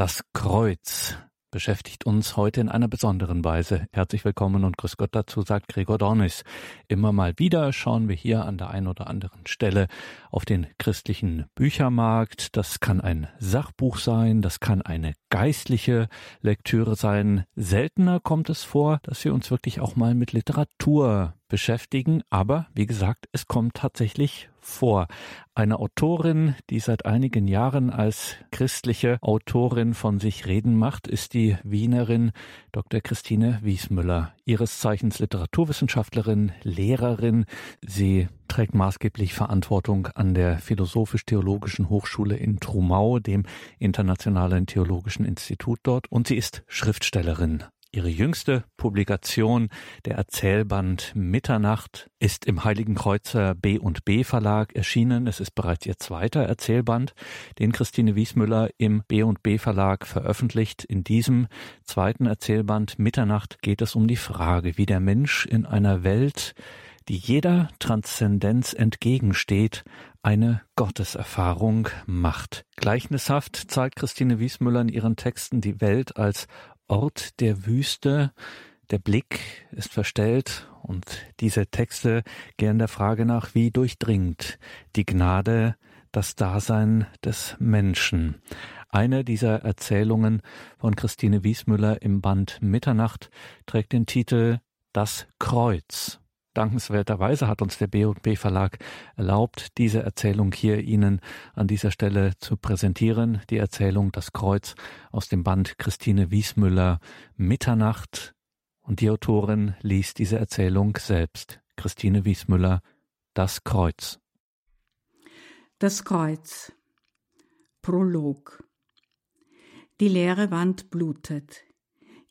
Das Kreuz beschäftigt uns heute in einer besonderen Weise. Herzlich willkommen und grüß Gott dazu, sagt Gregor Dornis. Immer mal wieder schauen wir hier an der einen oder anderen Stelle auf den christlichen Büchermarkt. Das kann ein Sachbuch sein, das kann eine geistliche Lektüre sein. Seltener kommt es vor, dass wir uns wirklich auch mal mit Literatur beschäftigen, aber wie gesagt, es kommt tatsächlich vor. Eine Autorin, die seit einigen Jahren als christliche Autorin von sich reden macht, ist die Wienerin Dr. Christine Wiesmüller, ihres Zeichens Literaturwissenschaftlerin, Lehrerin. Sie trägt maßgeblich Verantwortung an der Philosophisch-Theologischen Hochschule in Trumau, dem Internationalen Theologischen Institut dort, und sie ist Schriftstellerin. Ihre jüngste Publikation, der Erzählband Mitternacht, ist im Heiligen Kreuzer B und B Verlag erschienen. Es ist bereits ihr zweiter Erzählband, den Christine Wiesmüller im B und B Verlag veröffentlicht. In diesem zweiten Erzählband Mitternacht geht es um die Frage, wie der Mensch in einer Welt, die jeder Transzendenz entgegensteht, eine Gotteserfahrung macht. Gleichnishaft zeigt Christine Wiesmüller in ihren Texten die Welt als Ort der Wüste. Der Blick ist verstellt und diese Texte gehen der Frage nach, wie durchdringt die Gnade das Dasein des Menschen. Eine dieser Erzählungen von Christine Wiesmüller im Band Mitternacht trägt den Titel Das Kreuz. Dankenswerterweise hat uns der B&B Verlag erlaubt, diese Erzählung hier Ihnen an dieser Stelle zu präsentieren. Die Erzählung Das Kreuz aus dem Band Christine Wiesmüller Mitternacht. Und die Autorin liest diese Erzählung selbst. Christine Wiesmüller Das Kreuz. Das Kreuz. Prolog. Die leere Wand blutet.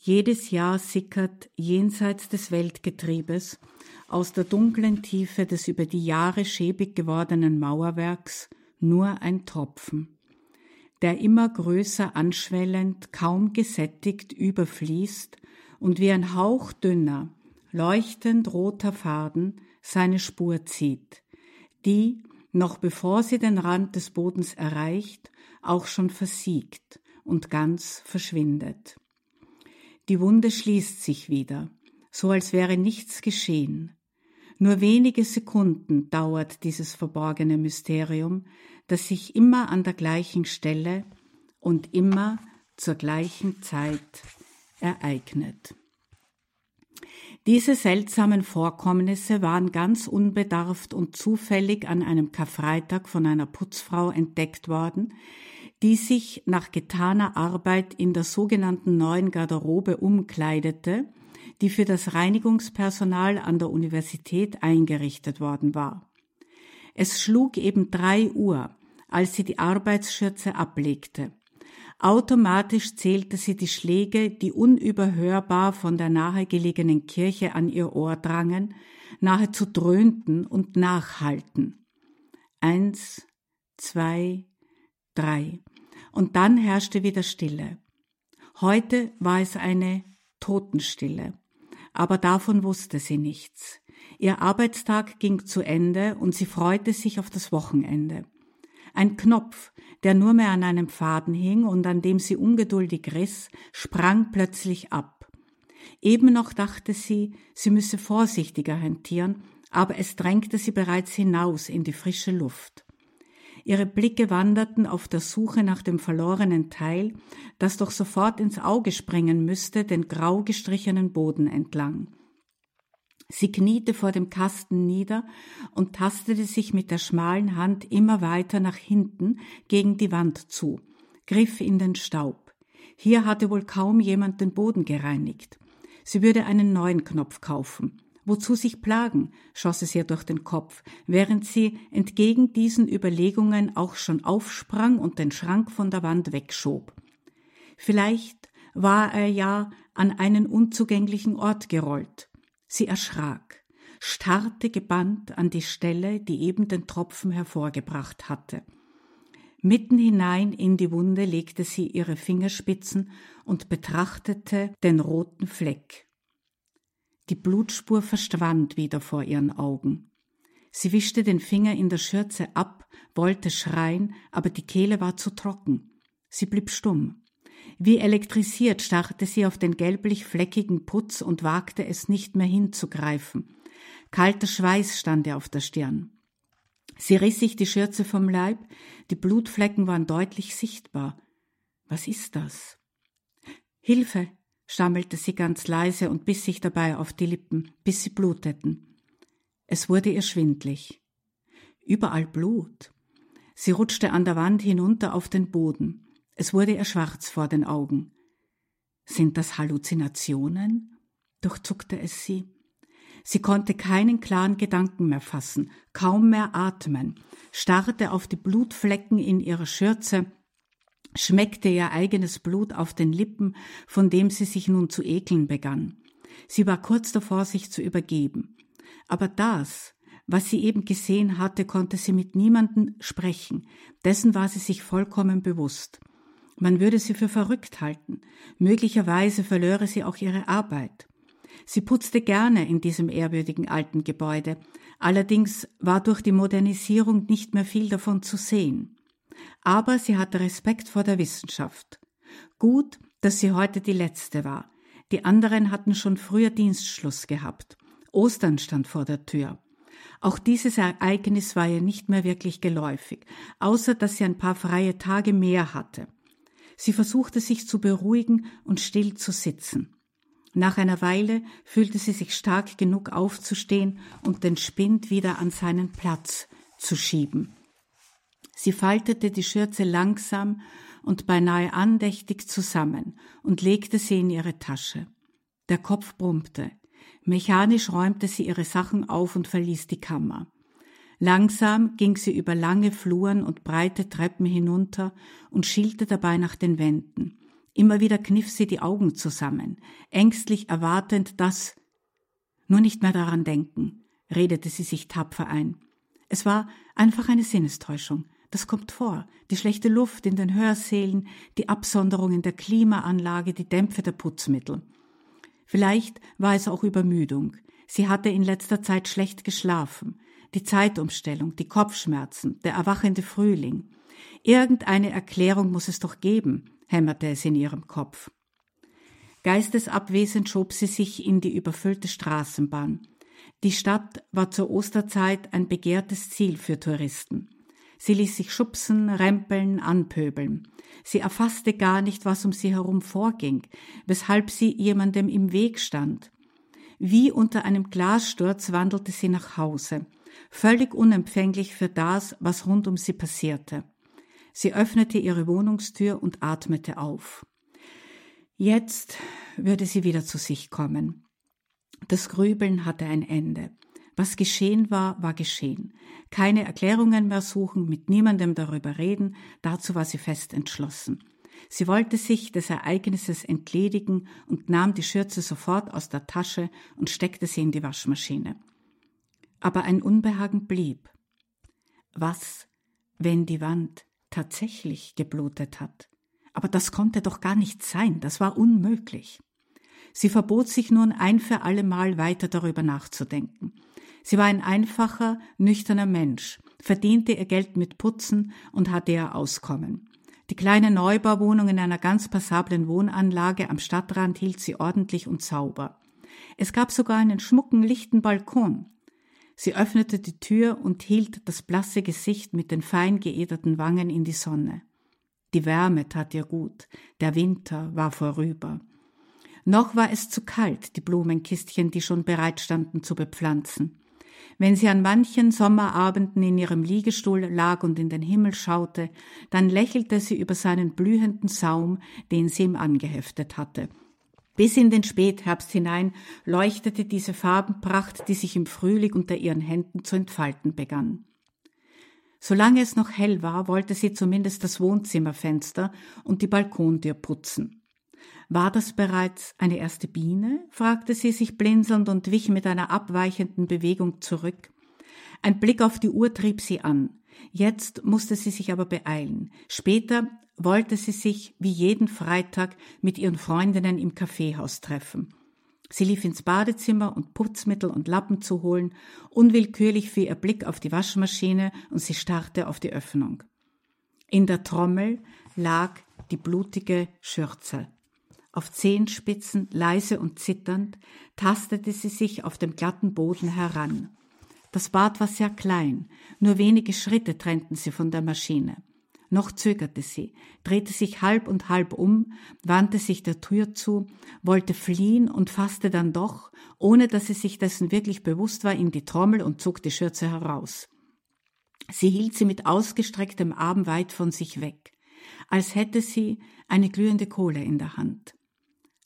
Jedes Jahr sickert jenseits des Weltgetriebes aus der dunklen Tiefe des über die Jahre schäbig gewordenen Mauerwerks nur ein Tropfen, der immer größer anschwellend, kaum gesättigt überfließt und wie ein hauchdünner, leuchtend roter Faden seine Spur zieht, die, noch bevor sie den Rand des Bodens erreicht, auch schon versiegt und ganz verschwindet. Die Wunde schließt sich wieder, so als wäre nichts geschehen, nur wenige Sekunden dauert dieses verborgene Mysterium, das sich immer an der gleichen Stelle und immer zur gleichen Zeit ereignet. Diese seltsamen Vorkommnisse waren ganz unbedarft und zufällig an einem Karfreitag von einer Putzfrau entdeckt worden, die sich nach getaner Arbeit in der sogenannten neuen Garderobe umkleidete die für das Reinigungspersonal an der Universität eingerichtet worden war. Es schlug eben drei Uhr, als sie die Arbeitsschürze ablegte. Automatisch zählte sie die Schläge, die unüberhörbar von der nahegelegenen Kirche an ihr Ohr drangen, nahezu dröhnten und nachhallten. Eins, zwei, drei. Und dann herrschte wieder Stille. Heute war es eine Totenstille aber davon wusste sie nichts. Ihr Arbeitstag ging zu Ende und sie freute sich auf das Wochenende. Ein Knopf, der nur mehr an einem Faden hing und an dem sie ungeduldig riss, sprang plötzlich ab. Eben noch dachte sie, sie müsse vorsichtiger hantieren, aber es drängte sie bereits hinaus in die frische Luft. Ihre Blicke wanderten auf der Suche nach dem verlorenen Teil, das doch sofort ins Auge springen müsste, den grau gestrichenen Boden entlang. Sie kniete vor dem Kasten nieder und tastete sich mit der schmalen Hand immer weiter nach hinten gegen die Wand zu, griff in den Staub. Hier hatte wohl kaum jemand den Boden gereinigt. Sie würde einen neuen Knopf kaufen. Wozu sich plagen, schoss es ihr durch den Kopf, während sie entgegen diesen Überlegungen auch schon aufsprang und den Schrank von der Wand wegschob. Vielleicht war er ja an einen unzugänglichen Ort gerollt. Sie erschrak, starrte gebannt an die Stelle, die eben den Tropfen hervorgebracht hatte. Mitten hinein in die Wunde legte sie ihre Fingerspitzen und betrachtete den roten Fleck. Die Blutspur verschwand wieder vor ihren Augen. Sie wischte den Finger in der Schürze ab, wollte schreien, aber die Kehle war zu trocken. Sie blieb stumm. Wie elektrisiert starrte sie auf den gelblich fleckigen Putz und wagte es nicht mehr hinzugreifen. Kalter Schweiß stand ihr auf der Stirn. Sie riss sich die Schürze vom Leib, die Blutflecken waren deutlich sichtbar. Was ist das? Hilfe, stammelte sie ganz leise und biss sich dabei auf die Lippen, bis sie bluteten. Es wurde ihr schwindlig. Überall Blut. Sie rutschte an der Wand hinunter auf den Boden. Es wurde ihr schwarz vor den Augen. Sind das Halluzinationen? durchzuckte es sie. Sie konnte keinen klaren Gedanken mehr fassen, kaum mehr atmen, starrte auf die Blutflecken in ihrer Schürze, schmeckte ihr eigenes Blut auf den Lippen, von dem sie sich nun zu ekeln begann. Sie war kurz davor, sich zu übergeben. Aber das, was sie eben gesehen hatte, konnte sie mit niemandem sprechen, dessen war sie sich vollkommen bewusst. Man würde sie für verrückt halten, möglicherweise verlöre sie auch ihre Arbeit. Sie putzte gerne in diesem ehrwürdigen alten Gebäude, allerdings war durch die Modernisierung nicht mehr viel davon zu sehen. Aber sie hatte Respekt vor der Wissenschaft. Gut, dass sie heute die letzte war. Die anderen hatten schon früher Dienstschluss gehabt. Ostern stand vor der Tür. Auch dieses Ereignis war ihr nicht mehr wirklich geläufig, außer dass sie ein paar freie Tage mehr hatte. Sie versuchte sich zu beruhigen und still zu sitzen. Nach einer Weile fühlte sie sich stark genug aufzustehen und den Spind wieder an seinen Platz zu schieben. Sie faltete die Schürze langsam und beinahe andächtig zusammen und legte sie in ihre Tasche. Der Kopf brummte. Mechanisch räumte sie ihre Sachen auf und verließ die Kammer. Langsam ging sie über lange Fluren und breite Treppen hinunter und schielte dabei nach den Wänden. Immer wieder kniff sie die Augen zusammen, ängstlich erwartend, dass nur nicht mehr daran denken, redete sie sich tapfer ein. Es war einfach eine Sinnestäuschung. Das kommt vor. Die schlechte Luft in den Hörsälen, die Absonderung in der Klimaanlage, die Dämpfe der Putzmittel. Vielleicht war es auch Übermüdung. Sie hatte in letzter Zeit schlecht geschlafen. Die Zeitumstellung, die Kopfschmerzen, der erwachende Frühling. Irgendeine Erklärung muss es doch geben, hämmerte es in ihrem Kopf. Geistesabwesend schob sie sich in die überfüllte Straßenbahn. Die Stadt war zur Osterzeit ein begehrtes Ziel für Touristen. Sie ließ sich schubsen, rempeln, anpöbeln. Sie erfasste gar nicht, was um sie herum vorging, weshalb sie jemandem im Weg stand. Wie unter einem Glassturz wandelte sie nach Hause, völlig unempfänglich für das, was rund um sie passierte. Sie öffnete ihre Wohnungstür und atmete auf. Jetzt würde sie wieder zu sich kommen. Das Grübeln hatte ein Ende. Was geschehen war, war geschehen. Keine Erklärungen mehr suchen, mit niemandem darüber reden, dazu war sie fest entschlossen. Sie wollte sich des Ereignisses entledigen und nahm die Schürze sofort aus der Tasche und steckte sie in die Waschmaschine. Aber ein Unbehagen blieb. Was, wenn die Wand tatsächlich geblutet hat? Aber das konnte doch gar nicht sein, das war unmöglich. Sie verbot sich nun ein für allemal weiter darüber nachzudenken. Sie war ein einfacher, nüchterner Mensch, verdiente ihr Geld mit Putzen und hatte ihr Auskommen. Die kleine Neubauwohnung in einer ganz passablen Wohnanlage am Stadtrand hielt sie ordentlich und sauber. Es gab sogar einen schmucken, lichten Balkon. Sie öffnete die Tür und hielt das blasse Gesicht mit den fein geederten Wangen in die Sonne. Die Wärme tat ihr gut, der Winter war vorüber. Noch war es zu kalt, die Blumenkistchen, die schon bereit standen zu bepflanzen. Wenn sie an manchen Sommerabenden in ihrem Liegestuhl lag und in den Himmel schaute, dann lächelte sie über seinen blühenden Saum, den sie ihm angeheftet hatte. Bis in den Spätherbst hinein leuchtete diese Farbenpracht, die sich im Frühling unter ihren Händen zu entfalten begann. Solange es noch hell war, wollte sie zumindest das Wohnzimmerfenster und die Balkontür putzen. War das bereits eine erste Biene? fragte sie sich blinzelnd und wich mit einer abweichenden Bewegung zurück. Ein Blick auf die Uhr trieb sie an. Jetzt musste sie sich aber beeilen. Später wollte sie sich wie jeden Freitag mit ihren Freundinnen im Kaffeehaus treffen. Sie lief ins Badezimmer, um Putzmittel und Lappen zu holen. Unwillkürlich fiel ihr Blick auf die Waschmaschine und sie starrte auf die Öffnung. In der Trommel lag die blutige Schürze. Auf Zehenspitzen, leise und zitternd, tastete sie sich auf dem glatten Boden heran. Das Bad war sehr klein, nur wenige Schritte trennten sie von der Maschine. Noch zögerte sie, drehte sich halb und halb um, wandte sich der Tür zu, wollte fliehen und fasste dann doch, ohne dass sie sich dessen wirklich bewusst war, in die Trommel und zog die Schürze heraus. Sie hielt sie mit ausgestrecktem Arm weit von sich weg, als hätte sie eine glühende Kohle in der Hand.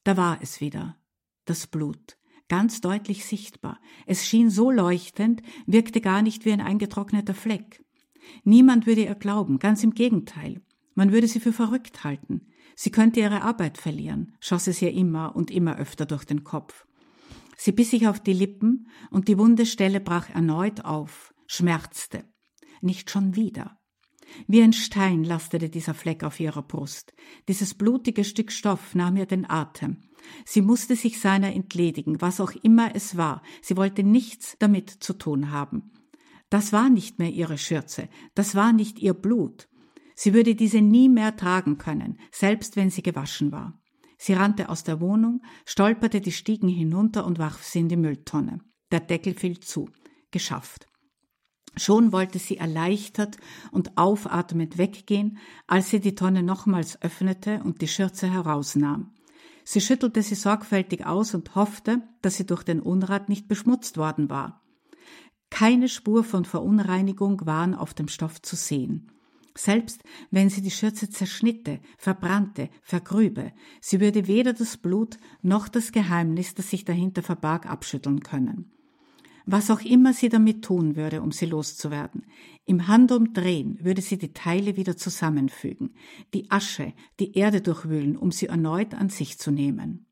Da war es wieder, das Blut, ganz deutlich sichtbar. Es schien so leuchtend, wirkte gar nicht wie ein eingetrockneter Fleck. Niemand würde ihr glauben, ganz im Gegenteil. Man würde sie für verrückt halten. Sie könnte ihre Arbeit verlieren, schoss es ihr immer und immer öfter durch den Kopf. Sie biss sich auf die Lippen und die wunde Stelle brach erneut auf, schmerzte. Nicht schon wieder. Wie ein Stein lastete dieser Fleck auf ihrer Brust. Dieses blutige Stück Stoff nahm ihr den Atem. Sie musste sich seiner entledigen, was auch immer es war. Sie wollte nichts damit zu tun haben. Das war nicht mehr ihre Schürze, das war nicht ihr Blut. Sie würde diese nie mehr tragen können, selbst wenn sie gewaschen war. Sie rannte aus der Wohnung, stolperte die Stiegen hinunter und warf sie in die Mülltonne. Der Deckel fiel zu. Geschafft. Schon wollte sie erleichtert und aufatmend weggehen, als sie die Tonne nochmals öffnete und die Schürze herausnahm. Sie schüttelte sie sorgfältig aus und hoffte, dass sie durch den Unrat nicht beschmutzt worden war. Keine Spur von Verunreinigung waren auf dem Stoff zu sehen. Selbst wenn sie die Schürze zerschnitte, verbrannte, vergrübe, sie würde weder das Blut noch das Geheimnis, das sich dahinter verbarg, abschütteln können was auch immer sie damit tun würde, um sie loszuwerden. Im Handumdrehen würde sie die Teile wieder zusammenfügen, die Asche, die Erde durchwühlen, um sie erneut an sich zu nehmen.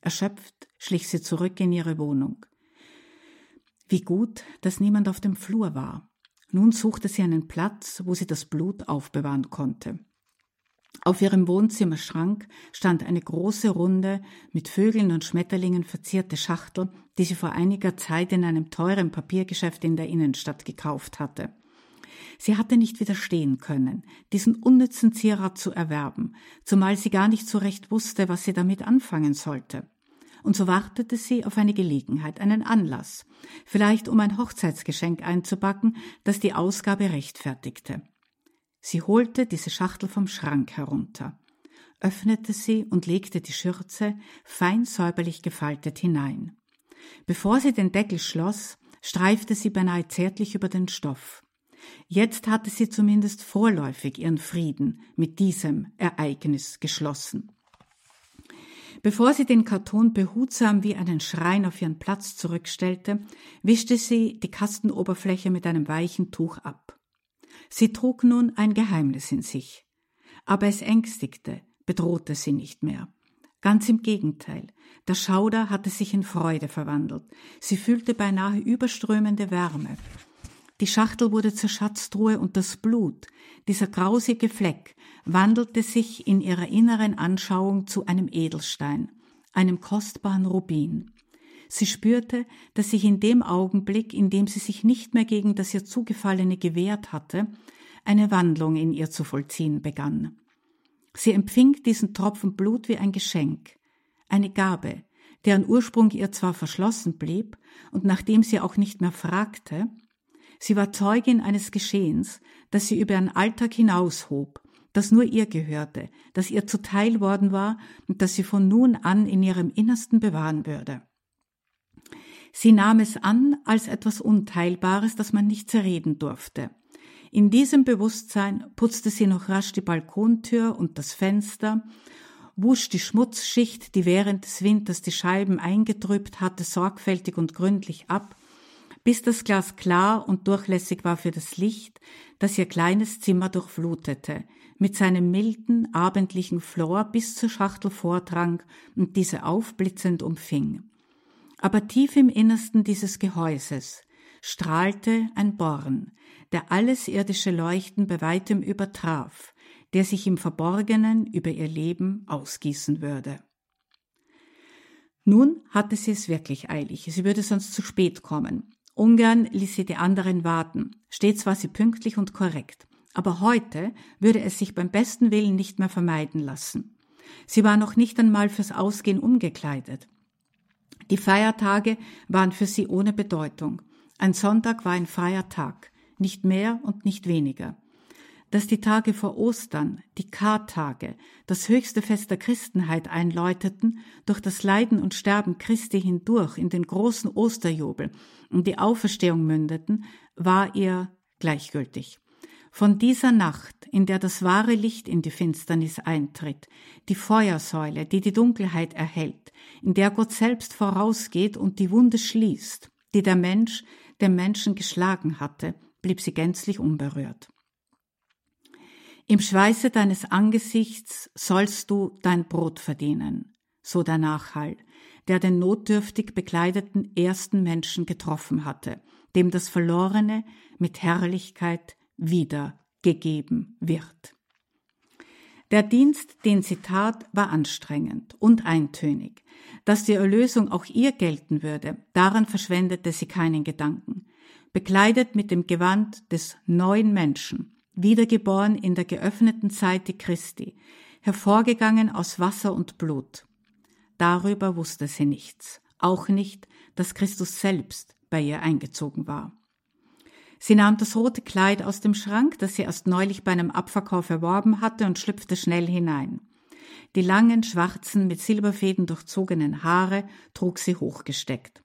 Erschöpft schlich sie zurück in ihre Wohnung. Wie gut, dass niemand auf dem Flur war. Nun suchte sie einen Platz, wo sie das Blut aufbewahren konnte. Auf ihrem Wohnzimmerschrank stand eine große runde, mit Vögeln und Schmetterlingen verzierte Schachtel, die sie vor einiger Zeit in einem teuren Papiergeschäft in der Innenstadt gekauft hatte. Sie hatte nicht widerstehen können, diesen unnützen Zierat zu erwerben, zumal sie gar nicht so recht wusste, was sie damit anfangen sollte. Und so wartete sie auf eine Gelegenheit, einen Anlass, vielleicht um ein Hochzeitsgeschenk einzubacken, das die Ausgabe rechtfertigte. Sie holte diese Schachtel vom Schrank herunter, öffnete sie und legte die Schürze fein säuberlich gefaltet hinein. Bevor sie den Deckel schloss, streifte sie beinahe zärtlich über den Stoff. Jetzt hatte sie zumindest vorläufig ihren Frieden mit diesem Ereignis geschlossen. Bevor sie den Karton behutsam wie einen Schrein auf ihren Platz zurückstellte, wischte sie die Kastenoberfläche mit einem weichen Tuch ab. Sie trug nun ein Geheimnis in sich. Aber es ängstigte, bedrohte sie nicht mehr. Ganz im Gegenteil, der Schauder hatte sich in Freude verwandelt. Sie fühlte beinahe überströmende Wärme. Die Schachtel wurde zur Schatztruhe und das Blut, dieser grausige Fleck, wandelte sich in ihrer inneren Anschauung zu einem Edelstein, einem kostbaren Rubin. Sie spürte, dass sich in dem Augenblick, in dem sie sich nicht mehr gegen das ihr Zugefallene gewehrt hatte, eine Wandlung in ihr zu vollziehen begann. Sie empfing diesen Tropfen Blut wie ein Geschenk, eine Gabe, deren Ursprung ihr zwar verschlossen blieb und nachdem sie auch nicht mehr fragte, sie war Zeugin eines Geschehens, das sie über ihren Alltag hinaushob, das nur ihr gehörte, das ihr zuteil worden war und das sie von nun an in ihrem Innersten bewahren würde. Sie nahm es an als etwas Unteilbares, das man nicht zerreden durfte. In diesem Bewusstsein putzte sie noch rasch die Balkontür und das Fenster, wusch die Schmutzschicht, die während des Winters die Scheiben eingetrübt hatte, sorgfältig und gründlich ab, bis das Glas klar und durchlässig war für das Licht, das ihr kleines Zimmer durchflutete, mit seinem milden, abendlichen Flor bis zur Schachtel vordrang und diese aufblitzend umfing. Aber tief im Innersten dieses Gehäuses strahlte ein Born, der alles irdische Leuchten bei weitem übertraf, der sich im Verborgenen über ihr Leben ausgießen würde. Nun hatte sie es wirklich eilig, sie würde sonst zu spät kommen. Ungern ließ sie die anderen warten, stets war sie pünktlich und korrekt. aber heute würde es sich beim besten Willen nicht mehr vermeiden lassen. Sie war noch nicht einmal fürs Ausgehen umgekleidet. Die Feiertage waren für sie ohne Bedeutung. Ein Sonntag war ein freier Tag, nicht mehr und nicht weniger. Dass die Tage vor Ostern, die Kartage, das höchste Fest der Christenheit einläuteten, durch das Leiden und Sterben Christi hindurch in den großen Osterjubel und die Auferstehung mündeten, war ihr gleichgültig. Von dieser Nacht, in der das wahre Licht in die Finsternis eintritt, die Feuersäule, die die Dunkelheit erhält, in der Gott selbst vorausgeht und die Wunde schließt, die der Mensch dem Menschen geschlagen hatte, blieb sie gänzlich unberührt. Im Schweiße deines Angesichts sollst du dein Brot verdienen, so der Nachhall, der den notdürftig bekleideten ersten Menschen getroffen hatte, dem das Verlorene mit Herrlichkeit wiedergegeben wird. Der Dienst, den sie tat, war anstrengend und eintönig. Dass die Erlösung auch ihr gelten würde, daran verschwendete sie keinen Gedanken. Bekleidet mit dem Gewand des neuen Menschen, wiedergeboren in der geöffneten Seite Christi, hervorgegangen aus Wasser und Blut. Darüber wusste sie nichts, auch nicht, dass Christus selbst bei ihr eingezogen war. Sie nahm das rote Kleid aus dem Schrank, das sie erst neulich bei einem Abverkauf erworben hatte, und schlüpfte schnell hinein. Die langen, schwarzen, mit Silberfäden durchzogenen Haare trug sie hochgesteckt.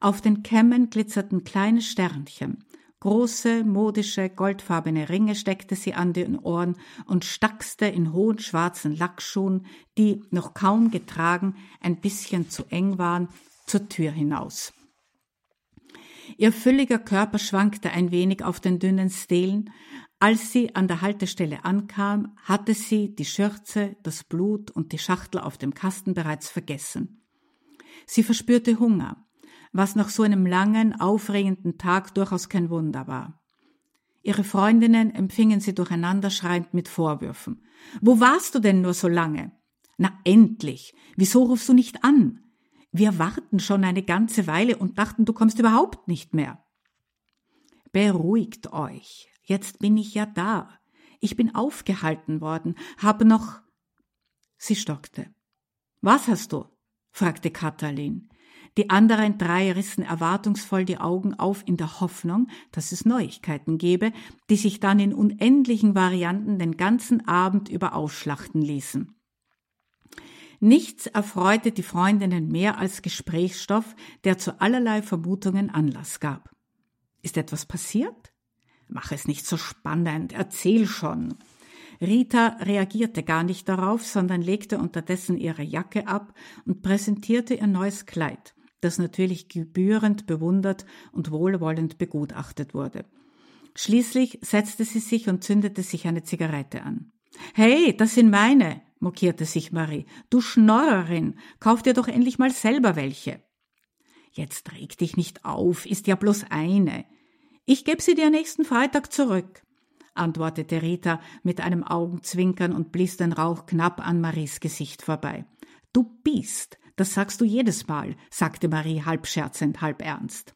Auf den Kämmen glitzerten kleine Sternchen. Große, modische, goldfarbene Ringe steckte sie an den Ohren und stackste in hohen schwarzen Lackschuhen, die, noch kaum getragen, ein bisschen zu eng waren, zur Tür hinaus. Ihr fülliger Körper schwankte ein wenig auf den dünnen Stelen. Als sie an der Haltestelle ankam, hatte sie die Schürze, das Blut und die Schachtel auf dem Kasten bereits vergessen. Sie verspürte Hunger, was nach so einem langen, aufregenden Tag durchaus kein Wunder war. Ihre Freundinnen empfingen sie durcheinander schreiend mit Vorwürfen. Wo warst du denn nur so lange? Na endlich. Wieso rufst du nicht an? Wir warten schon eine ganze Weile und dachten, du kommst überhaupt nicht mehr. Beruhigt euch. Jetzt bin ich ja da. Ich bin aufgehalten worden, habe noch. Sie stockte. Was hast du? fragte Katalin. Die anderen drei rissen erwartungsvoll die Augen auf in der Hoffnung, dass es Neuigkeiten gebe, die sich dann in unendlichen Varianten den ganzen Abend über ausschlachten ließen. Nichts erfreute die Freundinnen mehr als Gesprächsstoff, der zu allerlei Vermutungen Anlass gab. Ist etwas passiert? Mach es nicht so spannend, erzähl schon. Rita reagierte gar nicht darauf, sondern legte unterdessen ihre Jacke ab und präsentierte ihr neues Kleid, das natürlich gebührend bewundert und wohlwollend begutachtet wurde. Schließlich setzte sie sich und zündete sich eine Zigarette an. Hey, das sind meine, mokierte sich Marie. Du Schnorrerin, kauf dir doch endlich mal selber welche. Jetzt reg dich nicht auf, ist ja bloß eine. Ich geb sie dir nächsten Freitag zurück, antwortete Rita mit einem Augenzwinkern und blies den Rauch knapp an Maries Gesicht vorbei. Du bist, das sagst du jedes Mal, sagte Marie halb scherzend, halb ernst.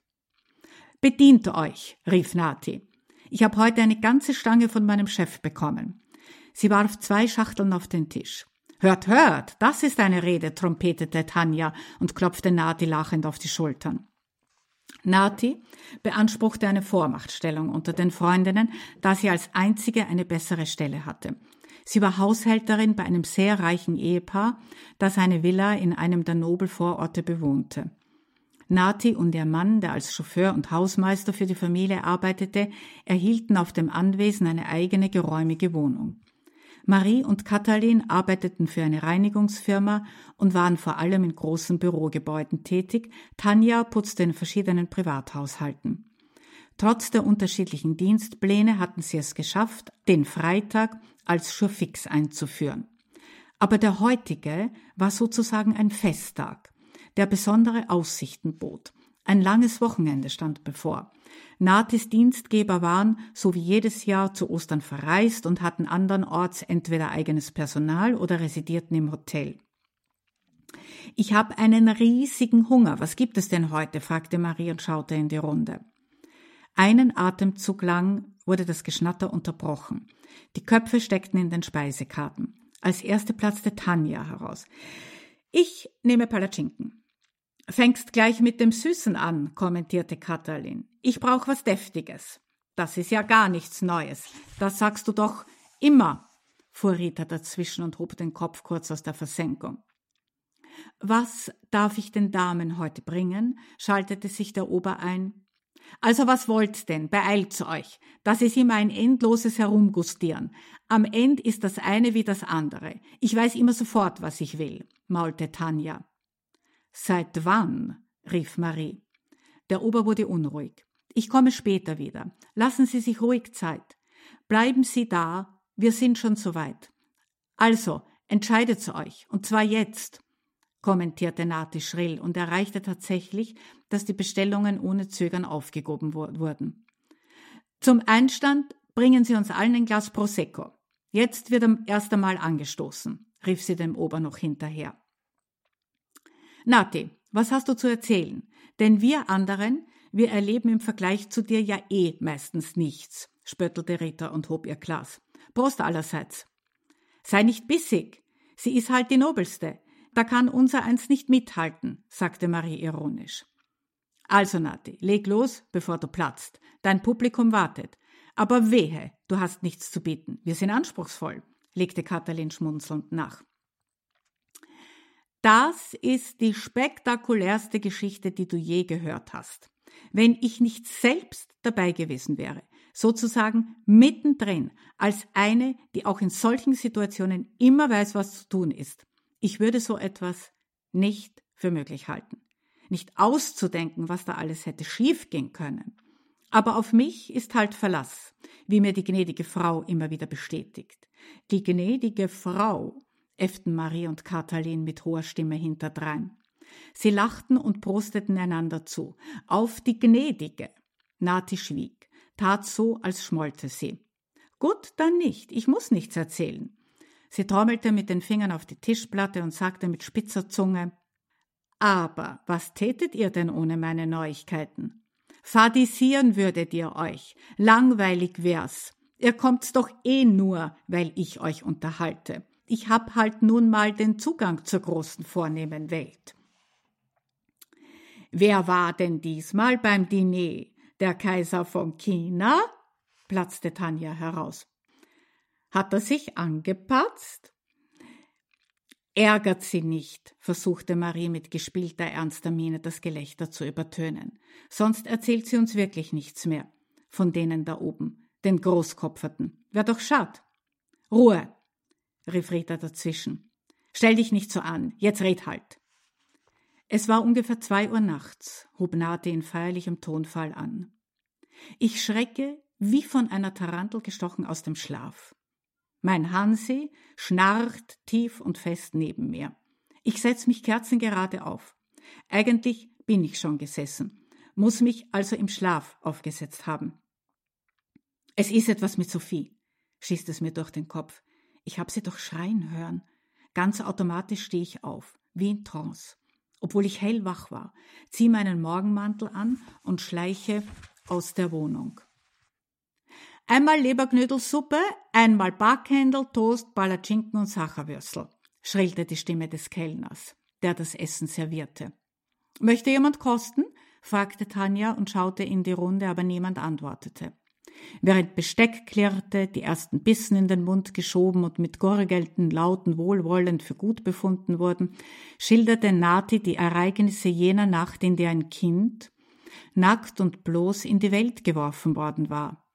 Bedient euch, rief Nati. Ich habe heute eine ganze Stange von meinem Chef bekommen. Sie warf zwei Schachteln auf den Tisch. Hört, hört, das ist eine Rede, trompetete Tanja und klopfte Nati lachend auf die Schultern. Nati beanspruchte eine Vormachtstellung unter den Freundinnen, da sie als einzige eine bessere Stelle hatte. Sie war Haushälterin bei einem sehr reichen Ehepaar, das eine Villa in einem der Nobelvororte bewohnte. Nati und ihr Mann, der als Chauffeur und Hausmeister für die Familie arbeitete, erhielten auf dem Anwesen eine eigene geräumige Wohnung. Marie und Katalin arbeiteten für eine Reinigungsfirma und waren vor allem in großen Bürogebäuden tätig. Tanja putzte in verschiedenen Privathaushalten. Trotz der unterschiedlichen Dienstpläne hatten sie es geschafft, den Freitag als Schurfix einzuführen. Aber der heutige war sozusagen ein Festtag, der besondere Aussichten bot. Ein langes Wochenende stand bevor. Natis Dienstgeber waren, so wie jedes Jahr, zu Ostern verreist und hatten andernorts entweder eigenes Personal oder residierten im Hotel. Ich habe einen riesigen Hunger. Was gibt es denn heute? fragte Marie und schaute in die Runde. Einen Atemzug lang wurde das Geschnatter unterbrochen. Die Köpfe steckten in den Speisekarten. Als erste platzte Tanja heraus. Ich nehme Palatschinken. Fängst gleich mit dem Süßen an, kommentierte Katalin. Ich brauch was Deftiges. Das ist ja gar nichts Neues. Das sagst du doch immer, fuhr Rita dazwischen und hob den Kopf kurz aus der Versenkung. Was darf ich den Damen heute bringen? schaltete sich der Ober ein. Also was wollt denn? Beeilt's euch. Das ist immer ein endloses Herumgustieren. Am End ist das eine wie das andere. Ich weiß immer sofort, was ich will, maulte Tanja. Seit wann? rief Marie. Der Ober wurde unruhig. Ich komme später wieder. Lassen Sie sich ruhig Zeit. Bleiben Sie da, wir sind schon soweit. Also, entscheidet euch, und zwar jetzt kommentierte Nati schrill und erreichte tatsächlich, dass die Bestellungen ohne Zögern aufgehoben wurden. Zum Einstand bringen Sie uns allen ein Glas Prosecco. Jetzt wird erst einmal angestoßen, rief sie dem Ober noch hinterher. Nati, was hast du zu erzählen? Denn wir anderen, wir erleben im Vergleich zu dir ja eh meistens nichts, spöttelte Rita und hob ihr Glas. Prost allerseits. Sei nicht bissig. Sie ist halt die Nobelste. Da kann unser eins nicht mithalten, sagte Marie ironisch. Also, Nati, leg los, bevor du platzt. Dein Publikum wartet. Aber wehe, du hast nichts zu bieten. Wir sind anspruchsvoll, legte Katalin schmunzelnd nach. Das ist die spektakulärste Geschichte, die du je gehört hast. Wenn ich nicht selbst dabei gewesen wäre, sozusagen mittendrin, als eine, die auch in solchen Situationen immer weiß, was zu tun ist, ich würde so etwas nicht für möglich halten. Nicht auszudenken, was da alles hätte schiefgehen können. Aber auf mich ist halt Verlass, wie mir die gnädige Frau immer wieder bestätigt. Die gnädige Frau, äfften Marie und Katalin mit hoher Stimme hinterdrein. Sie lachten und prosteten einander zu. Auf die gnädige. Nati schwieg, tat so, als schmollte sie. Gut, dann nicht. Ich muss nichts erzählen. Sie trommelte mit den Fingern auf die Tischplatte und sagte mit spitzer Zunge Aber was tätet ihr denn ohne meine Neuigkeiten? Fadisieren würdet ihr euch, langweilig wär's. Ihr kommt's doch eh nur, weil ich euch unterhalte. Ich hab halt nun mal den Zugang zur großen vornehmen Welt. Wer war denn diesmal beim Diner? Der Kaiser von China? platzte Tanja heraus. Hat er sich angepatzt? Ärgert sie nicht, versuchte Marie mit gespielter ernster Miene das Gelächter zu übertönen. Sonst erzählt sie uns wirklich nichts mehr. Von denen da oben, den Großkopferten. Wär doch schad. Ruhe, rief Rita dazwischen. Stell dich nicht so an, jetzt red halt. Es war ungefähr zwei Uhr nachts, hob Nate in feierlichem Tonfall an. Ich schrecke wie von einer Tarantel gestochen aus dem Schlaf. Mein Hansi schnarcht tief und fest neben mir. Ich setz mich kerzengerade auf. Eigentlich bin ich schon gesessen, muss mich also im Schlaf aufgesetzt haben. Es ist etwas mit Sophie, schießt es mir durch den Kopf. Ich hab sie doch schreien hören. Ganz automatisch stehe ich auf, wie in Trance. Obwohl ich hellwach war, ziehe meinen Morgenmantel an und schleiche aus der Wohnung. Einmal Leberknödelsuppe, einmal Backhändel, Toast, Palatschinken und Sacherwürstel, schrillte die Stimme des Kellners, der das Essen servierte. Möchte jemand kosten? fragte Tanja und schaute in die Runde, aber niemand antwortete. Während Besteck klirrte, die ersten Bissen in den Mund geschoben und mit gurgelnden Lauten wohlwollend für gut befunden wurden, schilderte Nati die Ereignisse jener Nacht, in der ein Kind, nackt und bloß in die Welt geworfen worden war.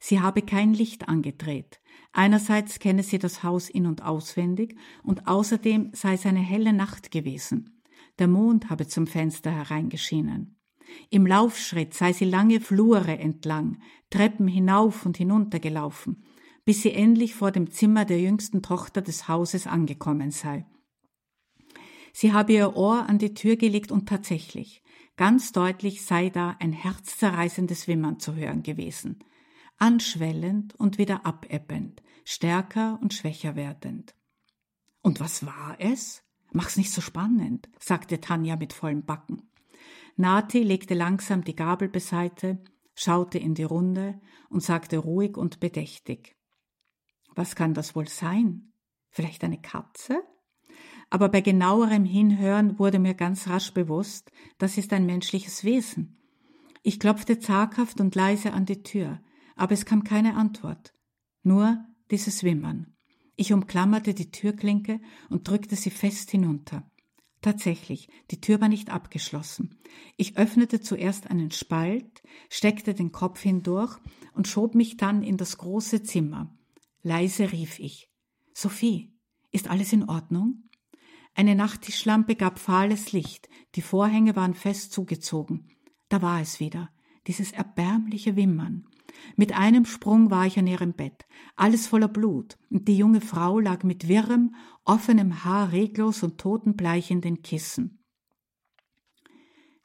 Sie habe kein Licht angedreht. Einerseits kenne sie das Haus in und auswendig und außerdem sei es eine helle Nacht gewesen. Der Mond habe zum Fenster hereingeschienen. Im Laufschritt sei sie lange Flure entlang, Treppen hinauf und hinunter gelaufen, bis sie endlich vor dem Zimmer der jüngsten Tochter des Hauses angekommen sei. Sie habe ihr Ohr an die Tür gelegt und tatsächlich, ganz deutlich sei da ein herzzerreißendes Wimmern zu hören gewesen anschwellend und wieder abebbend, stärker und schwächer werdend. Und was war es? Mach's nicht so spannend, sagte Tanja mit vollem Backen. Nati legte langsam die Gabel beiseite, schaute in die Runde und sagte ruhig und bedächtig Was kann das wohl sein? Vielleicht eine Katze? Aber bei genauerem Hinhören wurde mir ganz rasch bewusst, das ist ein menschliches Wesen. Ich klopfte zaghaft und leise an die Tür, aber es kam keine Antwort. Nur dieses Wimmern. Ich umklammerte die Türklinke und drückte sie fest hinunter. Tatsächlich, die Tür war nicht abgeschlossen. Ich öffnete zuerst einen Spalt, steckte den Kopf hindurch und schob mich dann in das große Zimmer. Leise rief ich. Sophie, ist alles in Ordnung? Eine Nachttischlampe gab fahles Licht, die Vorhänge waren fest zugezogen. Da war es wieder, dieses erbärmliche Wimmern. Mit einem Sprung war ich an ihrem Bett, alles voller Blut, und die junge Frau lag mit wirrem, offenem Haar reglos und totenbleich in den Kissen.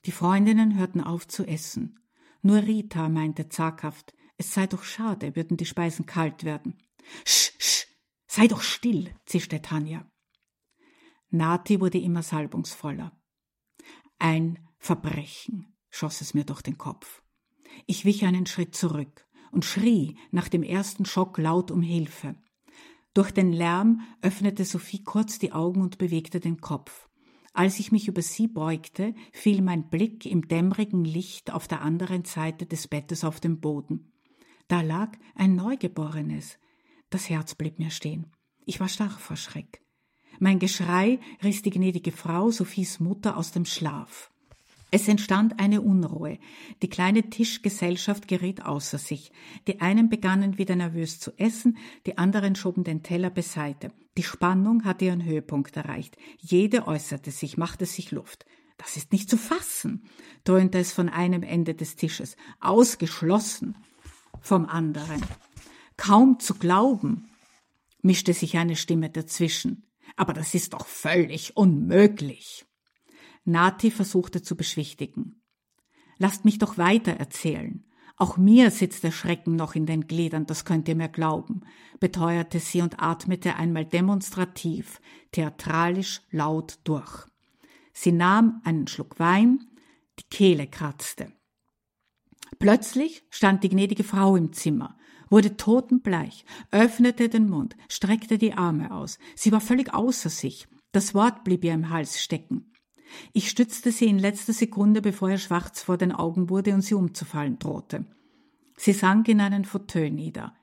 Die Freundinnen hörten auf zu essen. Nur Rita meinte zaghaft, es sei doch schade, würden die Speisen kalt werden. Sch, sch, sei doch still, zischte Tanja. Nati wurde immer salbungsvoller. Ein Verbrechen, schoss es mir durch den Kopf. Ich wich einen Schritt zurück und schrie nach dem ersten Schock laut um Hilfe. Durch den Lärm öffnete Sophie kurz die Augen und bewegte den Kopf. Als ich mich über sie beugte, fiel mein Blick im dämmerigen Licht auf der anderen Seite des Bettes auf den Boden. Da lag ein Neugeborenes. Das Herz blieb mir stehen. Ich war starr vor Schreck. Mein Geschrei riss die gnädige Frau, Sophies Mutter, aus dem Schlaf. Es entstand eine Unruhe. Die kleine Tischgesellschaft geriet außer sich. Die einen begannen wieder nervös zu essen, die anderen schoben den Teller beiseite. Die Spannung hatte ihren Höhepunkt erreicht. Jede äußerte sich, machte sich Luft. Das ist nicht zu fassen, dröhnte es von einem Ende des Tisches, ausgeschlossen vom anderen. Kaum zu glauben, mischte sich eine Stimme dazwischen. Aber das ist doch völlig unmöglich. Nati versuchte zu beschwichtigen. Lasst mich doch weiter erzählen. Auch mir sitzt der Schrecken noch in den Gliedern, das könnt ihr mir glauben, beteuerte sie und atmete einmal demonstrativ, theatralisch laut durch. Sie nahm einen Schluck Wein, die Kehle kratzte. Plötzlich stand die gnädige Frau im Zimmer, wurde totenbleich, öffnete den Mund, streckte die Arme aus. Sie war völlig außer sich. Das Wort blieb ihr im Hals stecken. Ich stützte sie in letzter Sekunde, bevor ihr schwarz vor den Augen wurde und sie umzufallen drohte. Sie sank in einen Fauteuil nieder.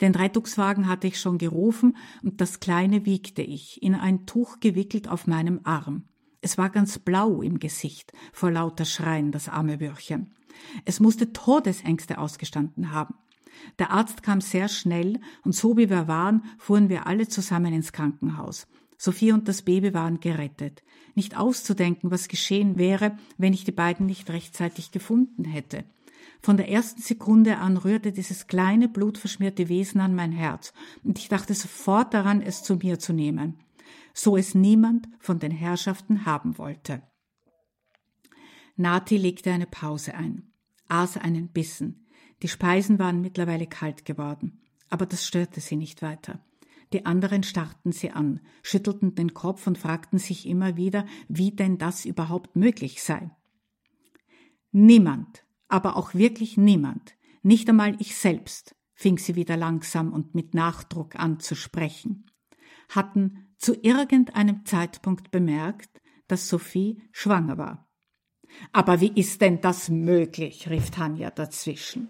Den Rettungswagen hatte ich schon gerufen und das Kleine wiegte ich, in ein Tuch gewickelt auf meinem Arm. Es war ganz blau im Gesicht, vor lauter Schreien, das arme Bürchen. Es musste Todesängste ausgestanden haben. Der Arzt kam sehr schnell und so wie wir waren, fuhren wir alle zusammen ins Krankenhaus. Sophie und das Baby waren gerettet. Nicht auszudenken, was geschehen wäre, wenn ich die beiden nicht rechtzeitig gefunden hätte. Von der ersten Sekunde an rührte dieses kleine, blutverschmierte Wesen an mein Herz, und ich dachte sofort daran, es zu mir zu nehmen, so es niemand von den Herrschaften haben wollte. Nati legte eine Pause ein, aß einen Bissen. Die Speisen waren mittlerweile kalt geworden, aber das störte sie nicht weiter. Die anderen starrten sie an, schüttelten den Kopf und fragten sich immer wieder, wie denn das überhaupt möglich sei. Niemand, aber auch wirklich niemand, nicht einmal ich selbst, fing sie wieder langsam und mit Nachdruck an zu sprechen, hatten zu irgendeinem Zeitpunkt bemerkt, dass Sophie schwanger war. Aber wie ist denn das möglich? rief Tanja dazwischen.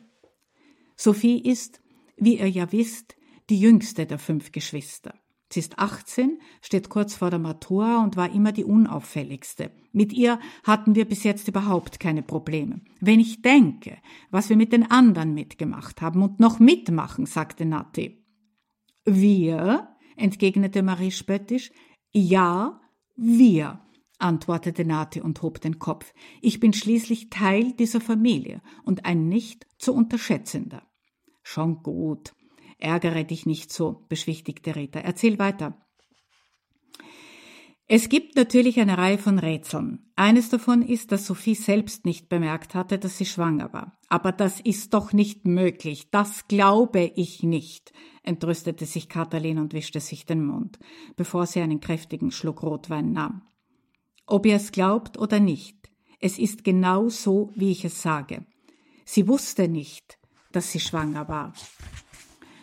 Sophie ist, wie ihr ja wisst, die jüngste der fünf Geschwister. Sie ist 18, steht kurz vor der Matura und war immer die unauffälligste. Mit ihr hatten wir bis jetzt überhaupt keine Probleme. Wenn ich denke, was wir mit den anderen mitgemacht haben und noch mitmachen, sagte Nati. Wir? entgegnete Marie spöttisch. Ja, wir, antwortete Nati und hob den Kopf. Ich bin schließlich Teil dieser Familie und ein nicht zu unterschätzender. Schon gut, Ärgere dich nicht so, beschwichtigte Rita. Erzähl weiter. Es gibt natürlich eine Reihe von Rätseln. Eines davon ist, dass Sophie selbst nicht bemerkt hatte, dass sie schwanger war. Aber das ist doch nicht möglich. Das glaube ich nicht, entrüstete sich Katalin und wischte sich den Mund, bevor sie einen kräftigen Schluck Rotwein nahm. Ob ihr es glaubt oder nicht, es ist genau so, wie ich es sage. sie wusste nicht, dass sie schwanger war.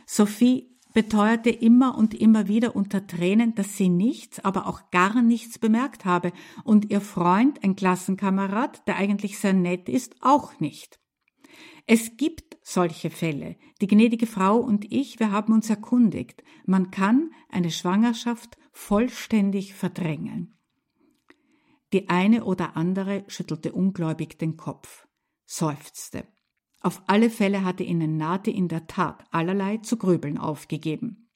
Sophie beteuerte immer und immer wieder unter Tränen, dass sie nichts, aber auch gar nichts bemerkt habe und ihr Freund, ein Klassenkamerad, der eigentlich sehr nett ist, auch nicht. Es gibt solche Fälle. Die gnädige Frau und ich, wir haben uns erkundigt. Man kann eine Schwangerschaft vollständig verdrängen. Die eine oder andere schüttelte ungläubig den Kopf, seufzte. Auf alle Fälle hatte ihnen Nati in der Tat allerlei zu grübeln aufgegeben.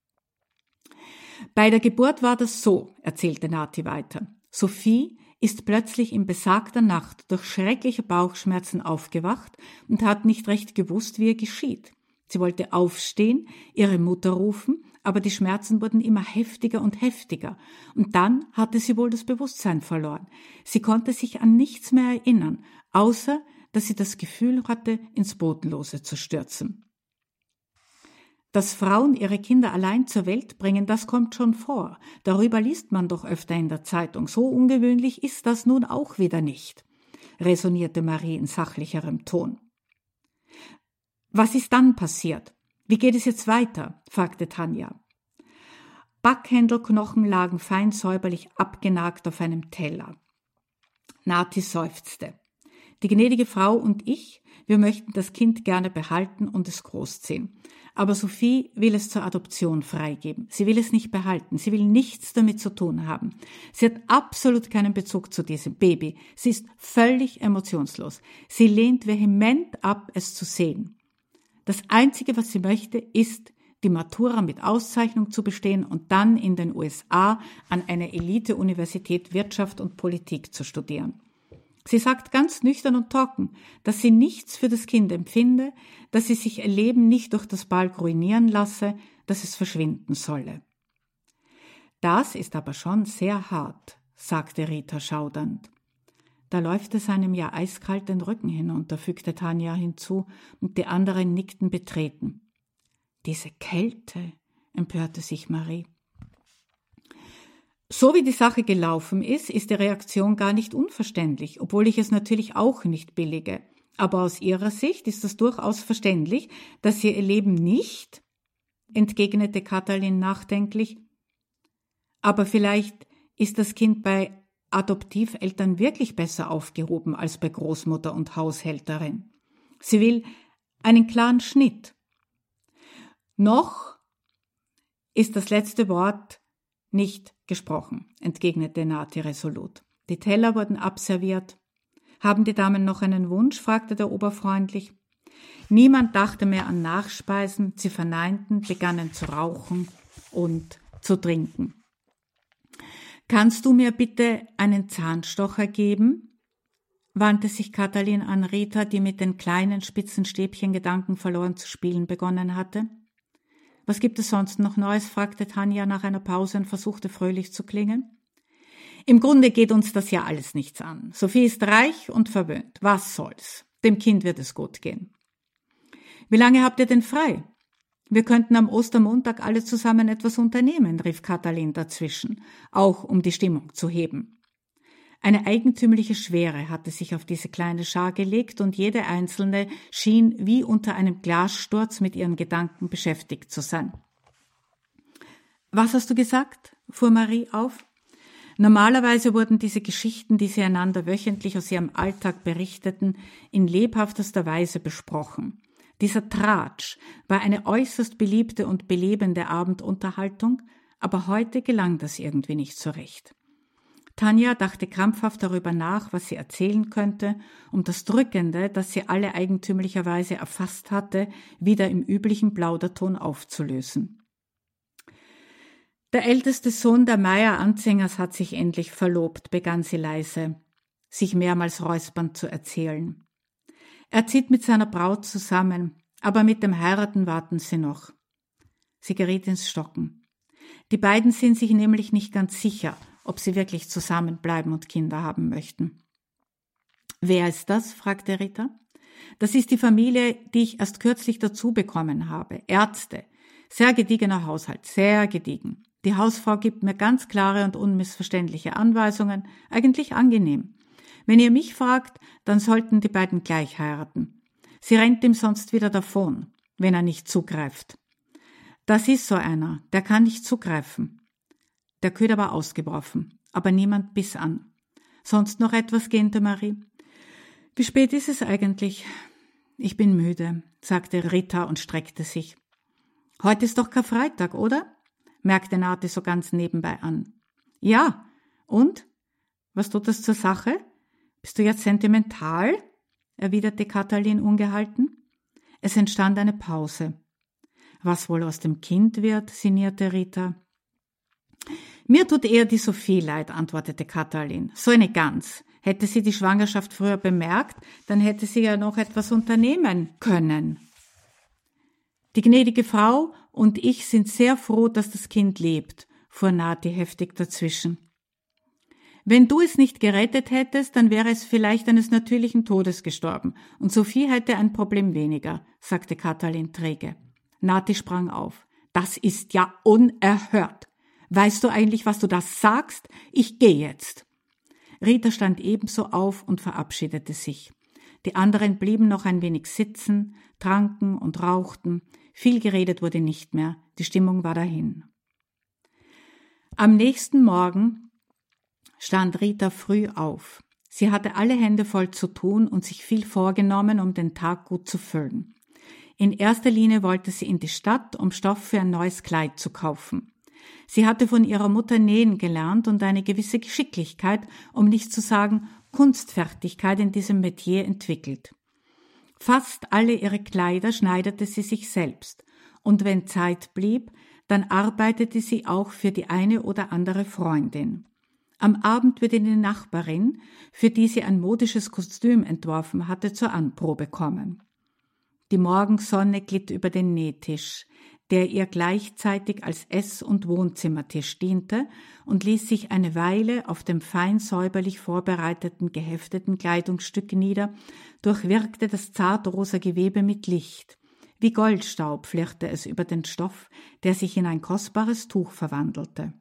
Bei der Geburt war das so, erzählte Nati weiter. Sophie ist plötzlich in besagter Nacht durch schreckliche Bauchschmerzen aufgewacht und hat nicht recht gewusst, wie ihr geschieht. Sie wollte aufstehen, ihre Mutter rufen, aber die Schmerzen wurden immer heftiger und heftiger, und dann hatte sie wohl das Bewusstsein verloren. Sie konnte sich an nichts mehr erinnern, außer dass sie das Gefühl hatte, ins Bodenlose zu stürzen. Dass Frauen ihre Kinder allein zur Welt bringen, das kommt schon vor. Darüber liest man doch öfter in der Zeitung. So ungewöhnlich ist das nun auch wieder nicht, resonierte Marie in sachlicherem Ton. Was ist dann passiert? Wie geht es jetzt weiter? fragte Tanja. Backhändelknochen lagen fein säuberlich abgenagt auf einem Teller. Nati seufzte. Die gnädige Frau und ich, wir möchten das Kind gerne behalten und es großziehen. Aber Sophie will es zur Adoption freigeben. Sie will es nicht behalten. Sie will nichts damit zu tun haben. Sie hat absolut keinen Bezug zu diesem Baby. Sie ist völlig emotionslos. Sie lehnt vehement ab, es zu sehen. Das Einzige, was sie möchte, ist, die Matura mit Auszeichnung zu bestehen und dann in den USA an einer Elite-Universität Wirtschaft und Politik zu studieren. Sie sagt ganz nüchtern und trocken, dass sie nichts für das Kind empfinde, dass sie sich ihr Leben nicht durch das Balk ruinieren lasse, dass es verschwinden solle. Das ist aber schon sehr hart, sagte Rita schaudernd. Da läuft es einem ja eiskalt den Rücken hinunter, fügte Tanja hinzu, und die anderen nickten betreten. Diese Kälte, empörte sich Marie. So wie die Sache gelaufen ist, ist die Reaktion gar nicht unverständlich, obwohl ich es natürlich auch nicht billige. Aber aus ihrer Sicht ist es durchaus verständlich, dass sie ihr Leben nicht, entgegnete Katalin nachdenklich, aber vielleicht ist das Kind bei Adoptiveltern wirklich besser aufgehoben als bei Großmutter und Haushälterin. Sie will einen klaren Schnitt. Noch ist das letzte Wort nicht gesprochen, entgegnete Nati resolut. Die Teller wurden abserviert. Haben die Damen noch einen Wunsch? fragte der Ober freundlich. Niemand dachte mehr an Nachspeisen, sie verneinten, begannen zu rauchen und zu trinken. Kannst du mir bitte einen Zahnstocher geben? wandte sich Katalin an Rita, die mit den kleinen spitzen Stäbchen Gedanken verloren zu spielen begonnen hatte. Was gibt es sonst noch Neues? fragte Tanja nach einer Pause und versuchte fröhlich zu klingen. Im Grunde geht uns das ja alles nichts an. Sophie ist reich und verwöhnt. Was soll's? Dem Kind wird es gut gehen. Wie lange habt ihr denn frei? Wir könnten am Ostermontag alle zusammen etwas unternehmen, rief Katalin dazwischen, auch um die Stimmung zu heben. Eine eigentümliche Schwere hatte sich auf diese kleine Schar gelegt und jede einzelne schien wie unter einem Glassturz mit ihren Gedanken beschäftigt zu sein. Was hast du gesagt? fuhr Marie auf. Normalerweise wurden diese Geschichten, die sie einander wöchentlich aus ihrem Alltag berichteten, in lebhaftester Weise besprochen. Dieser Tratsch war eine äußerst beliebte und belebende Abendunterhaltung, aber heute gelang das irgendwie nicht so recht. Tanja dachte krampfhaft darüber nach, was sie erzählen könnte, um das Drückende, das sie alle eigentümlicherweise erfasst hatte, wieder im üblichen Plauderton aufzulösen. Der älteste Sohn der Meier Anzingers hat sich endlich verlobt, begann sie leise, sich mehrmals räuspernd zu erzählen. Er zieht mit seiner Braut zusammen, aber mit dem Heiraten warten sie noch. Sie geriet ins Stocken. Die beiden sind sich nämlich nicht ganz sicher, ob sie wirklich zusammenbleiben und Kinder haben möchten. Wer ist das? fragte Rita. Das ist die Familie, die ich erst kürzlich dazu bekommen habe. Ärzte. Sehr gediegener Haushalt, sehr gediegen. Die Hausfrau gibt mir ganz klare und unmissverständliche Anweisungen, eigentlich angenehm. Wenn ihr mich fragt, dann sollten die beiden gleich heiraten. Sie rennt ihm sonst wieder davon, wenn er nicht zugreift. Das ist so einer, der kann nicht zugreifen. Der Köder war ausgebrochen, aber niemand biss an. Sonst noch etwas, Gente Marie? Wie spät ist es eigentlich? Ich bin müde, sagte Rita und streckte sich. Heute ist doch Karfreitag, oder? merkte Nate so ganz nebenbei an. Ja, und? Was tut das zur Sache? Bist du jetzt sentimental? erwiderte Katalin ungehalten. Es entstand eine Pause. Was wohl aus dem Kind wird, sinnierte Rita. Mir tut eher die Sophie leid, antwortete Katalin. So eine Gans. Hätte sie die Schwangerschaft früher bemerkt, dann hätte sie ja noch etwas unternehmen können. Die gnädige Frau und ich sind sehr froh, dass das Kind lebt, fuhr Nati heftig dazwischen. Wenn du es nicht gerettet hättest, dann wäre es vielleicht eines natürlichen Todes gestorben, und Sophie hätte ein Problem weniger, sagte Katalin träge. Nati sprang auf. Das ist ja unerhört. Weißt du eigentlich, was du da sagst? Ich gehe jetzt. Rita stand ebenso auf und verabschiedete sich. Die anderen blieben noch ein wenig sitzen, tranken und rauchten. Viel geredet wurde nicht mehr. Die Stimmung war dahin. Am nächsten Morgen stand Rita früh auf. Sie hatte alle Hände voll zu tun und sich viel vorgenommen, um den Tag gut zu füllen. In erster Linie wollte sie in die Stadt, um Stoff für ein neues Kleid zu kaufen. Sie hatte von ihrer Mutter nähen gelernt und eine gewisse Geschicklichkeit, um nicht zu sagen Kunstfertigkeit in diesem Metier entwickelt. Fast alle ihre Kleider schneiderte sie sich selbst, und wenn Zeit blieb, dann arbeitete sie auch für die eine oder andere Freundin. Am Abend wird die Nachbarin, für die sie ein modisches Kostüm entworfen hatte, zur Anprobe kommen. Die Morgensonne glitt über den Nähtisch, der ihr gleichzeitig als Ess- und Wohnzimmertisch diente und ließ sich eine Weile auf dem fein säuberlich vorbereiteten gehefteten Kleidungsstück nieder, durchwirkte das zartrosa Gewebe mit Licht. Wie Goldstaub flirrte es über den Stoff, der sich in ein kostbares Tuch verwandelte.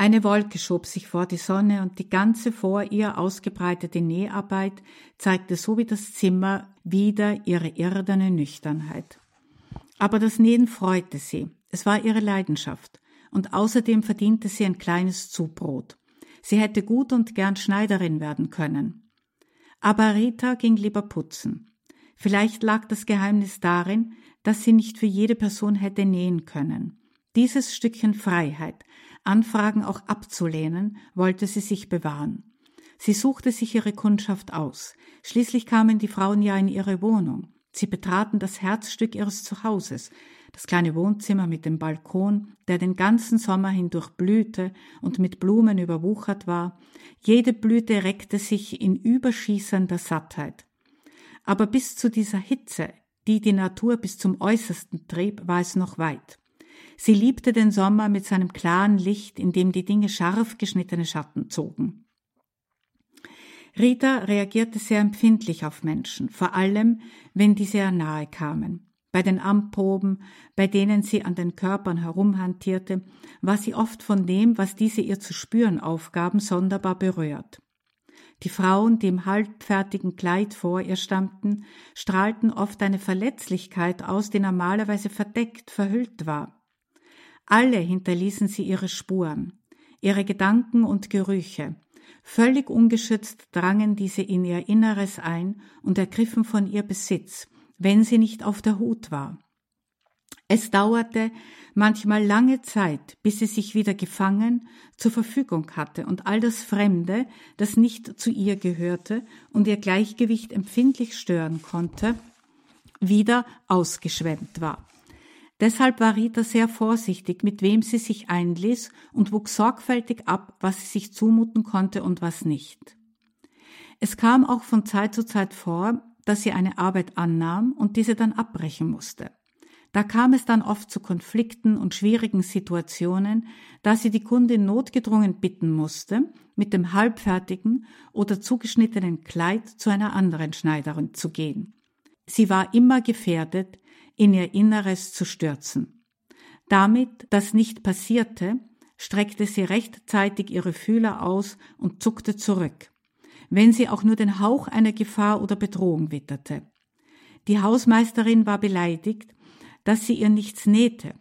Eine Wolke schob sich vor die Sonne und die ganze vor ihr ausgebreitete Näharbeit zeigte so wie das Zimmer wieder ihre irdene Nüchternheit. Aber das Nähen freute sie. Es war ihre Leidenschaft. Und außerdem verdiente sie ein kleines Zubrot. Sie hätte gut und gern Schneiderin werden können. Aber Rita ging lieber putzen. Vielleicht lag das Geheimnis darin, dass sie nicht für jede Person hätte nähen können. Dieses Stückchen Freiheit, Anfragen auch abzulehnen, wollte sie sich bewahren. Sie suchte sich ihre Kundschaft aus. Schließlich kamen die Frauen ja in ihre Wohnung. Sie betraten das Herzstück ihres Zuhauses, das kleine Wohnzimmer mit dem Balkon, der den ganzen Sommer hindurch blühte und mit Blumen überwuchert war. Jede Blüte reckte sich in überschießender Sattheit. Aber bis zu dieser Hitze, die die Natur bis zum äußersten trieb, war es noch weit. Sie liebte den Sommer mit seinem klaren Licht, in dem die Dinge scharf geschnittene Schatten zogen. Rita reagierte sehr empfindlich auf Menschen, vor allem, wenn diese ihr nahe kamen. Bei den Amproben, bei denen sie an den Körpern herumhantierte, war sie oft von dem, was diese ihr zu spüren aufgaben, sonderbar berührt. Die Frauen, die im halbfertigen Kleid vor ihr stammten, strahlten oft eine Verletzlichkeit aus, die normalerweise verdeckt, verhüllt war. Alle hinterließen sie ihre Spuren, ihre Gedanken und Gerüche. Völlig ungeschützt drangen diese in ihr Inneres ein und ergriffen von ihr Besitz, wenn sie nicht auf der Hut war. Es dauerte manchmal lange Zeit, bis sie sich wieder gefangen zur Verfügung hatte und all das Fremde, das nicht zu ihr gehörte und ihr Gleichgewicht empfindlich stören konnte, wieder ausgeschwemmt war. Deshalb war Rita sehr vorsichtig, mit wem sie sich einließ und wog sorgfältig ab, was sie sich zumuten konnte und was nicht. Es kam auch von Zeit zu Zeit vor, dass sie eine Arbeit annahm und diese dann abbrechen musste. Da kam es dann oft zu Konflikten und schwierigen Situationen, da sie die Kundin notgedrungen bitten musste, mit dem halbfertigen oder zugeschnittenen Kleid zu einer anderen Schneiderin zu gehen. Sie war immer gefährdet, in ihr Inneres zu stürzen. Damit das nicht passierte, streckte sie rechtzeitig ihre Fühler aus und zuckte zurück. wenn sie auch nur den Hauch einer Gefahr oder Bedrohung witterte. Die Hausmeisterin war beleidigt, dass sie ihr nichts nähte.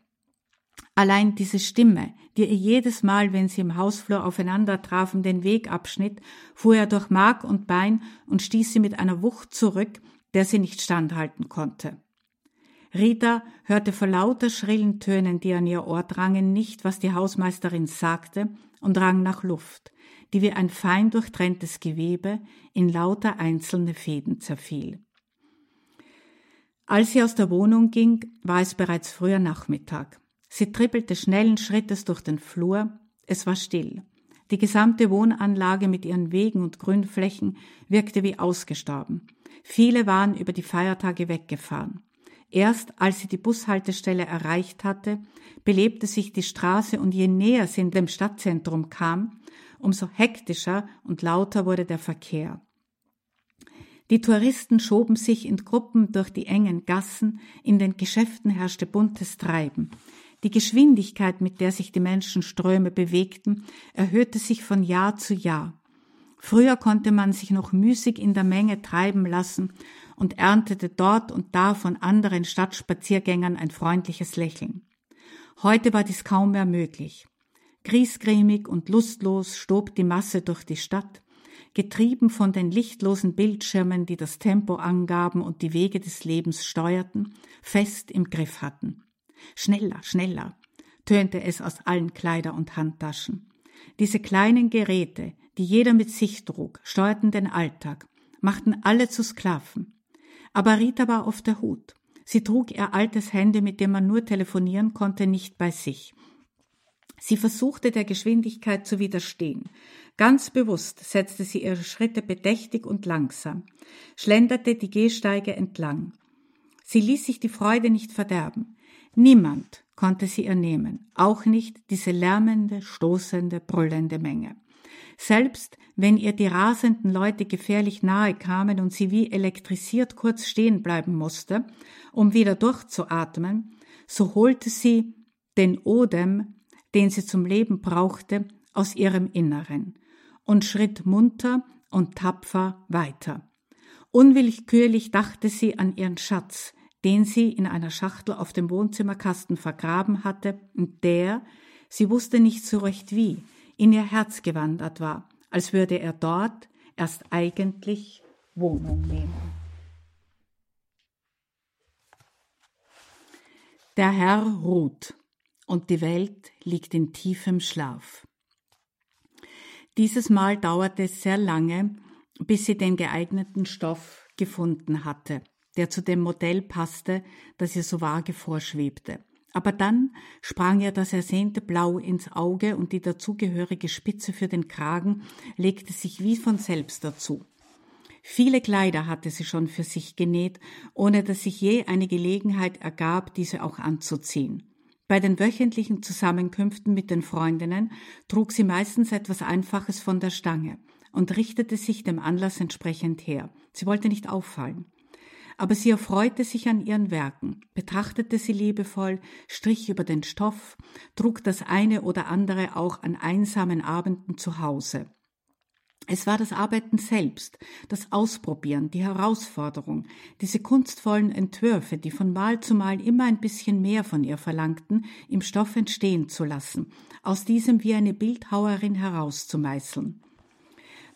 Allein diese Stimme, die ihr jedes Mal, wenn sie im Hausflur aufeinander trafen, den Weg abschnitt, fuhr er durch Mark und Bein und stieß sie mit einer Wucht zurück, der sie nicht standhalten konnte. Rita hörte vor lauter schrillen Tönen, die an ihr Ohr drangen, nicht, was die Hausmeisterin sagte, und rang nach Luft, die wie ein fein durchtrenntes Gewebe in lauter einzelne Fäden zerfiel. Als sie aus der Wohnung ging, war es bereits früher Nachmittag. Sie trippelte schnellen Schrittes durch den Flur, es war still. Die gesamte Wohnanlage mit ihren Wegen und Grünflächen wirkte wie ausgestorben. Viele waren über die Feiertage weggefahren. Erst als sie die Bushaltestelle erreicht hatte, belebte sich die Straße und je näher sie in dem Stadtzentrum kam, umso hektischer und lauter wurde der Verkehr. Die Touristen schoben sich in Gruppen durch die engen Gassen, in den Geschäften herrschte buntes Treiben. Die Geschwindigkeit, mit der sich die Menschenströme bewegten, erhöhte sich von Jahr zu Jahr. Früher konnte man sich noch müßig in der Menge treiben lassen und erntete dort und da von anderen Stadtspaziergängern ein freundliches Lächeln. Heute war dies kaum mehr möglich. Griesgrämig und lustlos stob die Masse durch die Stadt, getrieben von den lichtlosen Bildschirmen, die das Tempo angaben und die Wege des Lebens steuerten, fest im Griff hatten. Schneller, schneller, tönte es aus allen Kleider- und Handtaschen. Diese kleinen Geräte, die jeder mit sich trug, steuerten den Alltag, machten alle zu Sklaven. Aber Rita war auf der Hut. Sie trug ihr altes Handy, mit dem man nur telefonieren konnte, nicht bei sich. Sie versuchte der Geschwindigkeit zu widerstehen. Ganz bewusst setzte sie ihre Schritte bedächtig und langsam, schlenderte die Gehsteige entlang. Sie ließ sich die Freude nicht verderben. Niemand konnte sie ernehmen, auch nicht diese lärmende, stoßende, brüllende Menge. Selbst wenn ihr die rasenden Leute gefährlich nahe kamen und sie wie elektrisiert kurz stehen bleiben musste, um wieder durchzuatmen, so holte sie den Odem, den sie zum Leben brauchte, aus ihrem Inneren und schritt munter und tapfer weiter. Unwillkürlich dachte sie an ihren Schatz, den sie in einer Schachtel auf dem Wohnzimmerkasten vergraben hatte und der, sie wusste nicht so recht wie, in ihr Herz gewandert war, als würde er dort erst eigentlich Wohnung nehmen. Der Herr ruht und die Welt liegt in tiefem Schlaf. Dieses Mal dauerte es sehr lange, bis sie den geeigneten Stoff gefunden hatte der zu dem Modell passte, das ihr so vage vorschwebte. Aber dann sprang ihr das ersehnte Blau ins Auge und die dazugehörige Spitze für den Kragen legte sich wie von selbst dazu. Viele Kleider hatte sie schon für sich genäht, ohne dass sich je eine Gelegenheit ergab, diese auch anzuziehen. Bei den wöchentlichen Zusammenkünften mit den Freundinnen trug sie meistens etwas Einfaches von der Stange und richtete sich dem Anlass entsprechend her. Sie wollte nicht auffallen aber sie erfreute sich an ihren Werken, betrachtete sie liebevoll, strich über den Stoff, trug das eine oder andere auch an einsamen Abenden zu Hause. Es war das Arbeiten selbst, das Ausprobieren, die Herausforderung, diese kunstvollen Entwürfe, die von Mal zu Mal immer ein bisschen mehr von ihr verlangten, im Stoff entstehen zu lassen, aus diesem wie eine Bildhauerin herauszumeißeln.